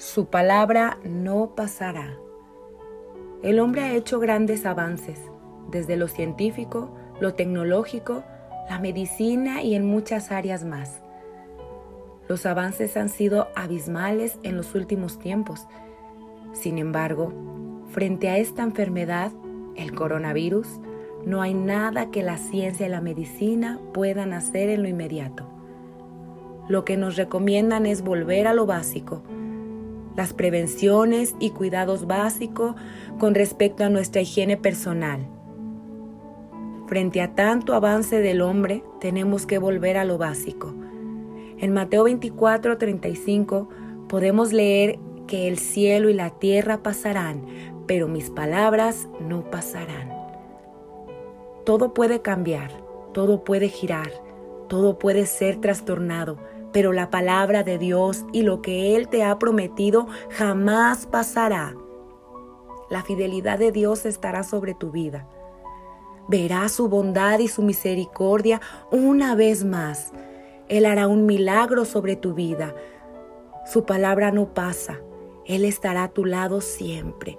su palabra no pasará. El hombre ha hecho grandes avances, desde lo científico, lo tecnológico, la medicina y en muchas áreas más. Los avances han sido abismales en los últimos tiempos. Sin embargo, frente a esta enfermedad, el coronavirus, no hay nada que la ciencia y la medicina puedan hacer en lo inmediato. Lo que nos recomiendan es volver a lo básico, las prevenciones y cuidados básicos con respecto a nuestra higiene personal. Frente a tanto avance del hombre, tenemos que volver a lo básico. En Mateo 24, 35 podemos leer que el cielo y la tierra pasarán, pero mis palabras no pasarán. Todo puede cambiar, todo puede girar, todo puede ser trastornado, pero la palabra de Dios y lo que Él te ha prometido jamás pasará. La fidelidad de Dios estará sobre tu vida. Verás su bondad y su misericordia una vez más. Él hará un milagro sobre tu vida. Su palabra no pasa. Él estará a tu lado siempre.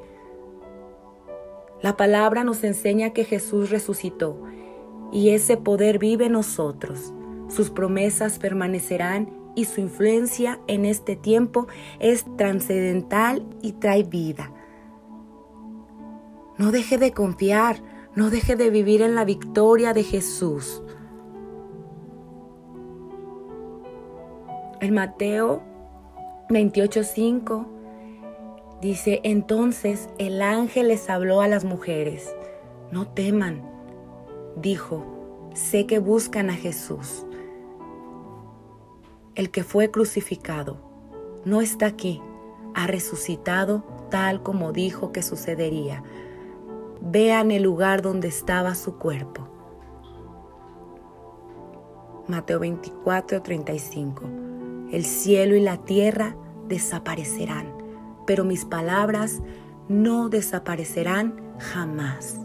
La palabra nos enseña que Jesús resucitó y ese poder vive en nosotros. Sus promesas permanecerán y su influencia en este tiempo es trascendental y trae vida. No deje de confiar, no deje de vivir en la victoria de Jesús. En Mateo 28:5 dice, entonces el ángel les habló a las mujeres, no teman, dijo, sé que buscan a Jesús el que fue crucificado, no está aquí, ha resucitado tal como dijo que sucedería. Vean el lugar donde estaba su cuerpo. Mateo 24, 35. El cielo y la tierra desaparecerán, pero mis palabras no desaparecerán jamás.